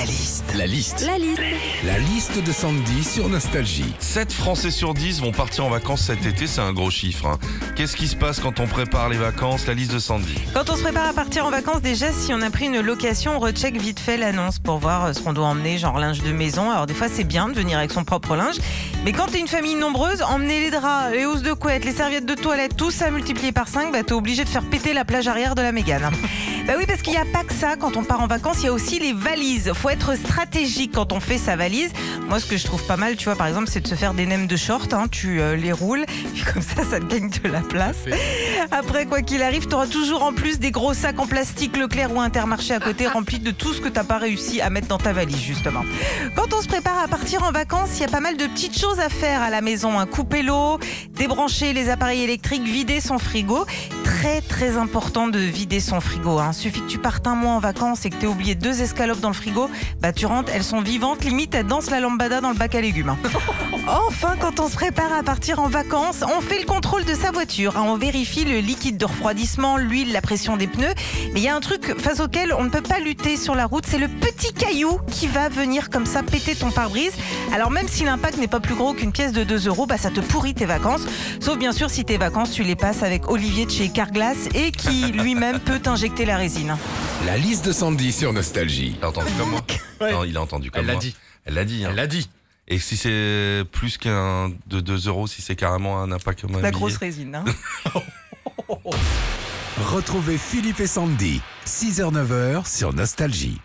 La liste. La liste. La liste. La liste de Sandy sur Nostalgie. 7 Français sur 10 vont partir en vacances cet été, c'est un gros chiffre. hein. Qu'est-ce qui se passe quand on prépare les vacances La liste de Sandy? Quand on se prépare à partir en vacances, déjà, si on a pris une location, on recheck vite fait l'annonce pour voir euh, ce qu'on doit emmener, genre linge de maison. Alors, des fois, c'est bien de venir avec son propre linge. Mais quand t'es une famille nombreuse, emmener les draps, les housses de couette, les serviettes de toilette, tout ça multiplié par 5, bah, t'es obligé de faire péter la plage arrière de la Mégane. Bah oui, parce qu'il n'y a pas que ça. Quand on part en vacances, il y a aussi les valises. Faut être stratégique quand on fait sa valise. Moi, ce que je trouve pas mal, tu vois, par exemple, c'est de se faire des nems de short. hein. Tu euh, les roules, puis comme ça, ça te gagne de la place. Après, quoi qu'il arrive, tu auras toujours en plus des gros sacs en plastique Leclerc ou Intermarché à côté remplis de tout ce que t'as pas réussi à mettre dans ta valise, justement. Quand on se prépare à partir en vacances, il y a pas mal de petites choses à faire à la maison. hein. Couper l'eau, débrancher les appareils électriques, vider son frigo. Très, très important de vider son frigo. Hein. Suffit que tu partes un mois en vacances et que tu oublié deux escalopes dans le frigo, bah tu rentres, elles sont vivantes, limite elles dansent la lambada dans le bac à légumes. hein. Enfin, quand on se prépare à partir en vacances, on fait le contrôle de sa voiture. hein. On vérifie le liquide de refroidissement, l'huile, la pression des pneus. Mais il y a un truc face auquel on ne peut pas lutter sur la route, c'est le petit caillou qui va venir comme ça péter ton pare-brise. Alors même si l'impact n'est pas plus gros qu'une pièce de 2 euros, bah, ça te pourrit tes vacances. Sauf bien sûr si tes vacances, tu les passes avec Olivier de chez Carglass et qui lui-même peut t'injecter la résine. La liste de Sandy sur Nostalgie. T'as entendu comme moi Ouais. Non, il a entendu comme Elle l'a moi. dit. Elle l'a dit. hein. Elle l'a dit. Et si c'est plus qu'un de 2 euros, si c'est carrément un impact comme un La grosse résine. hein. Retrouvez Philippe et Sandy. 6h-9h sur Nostalgie.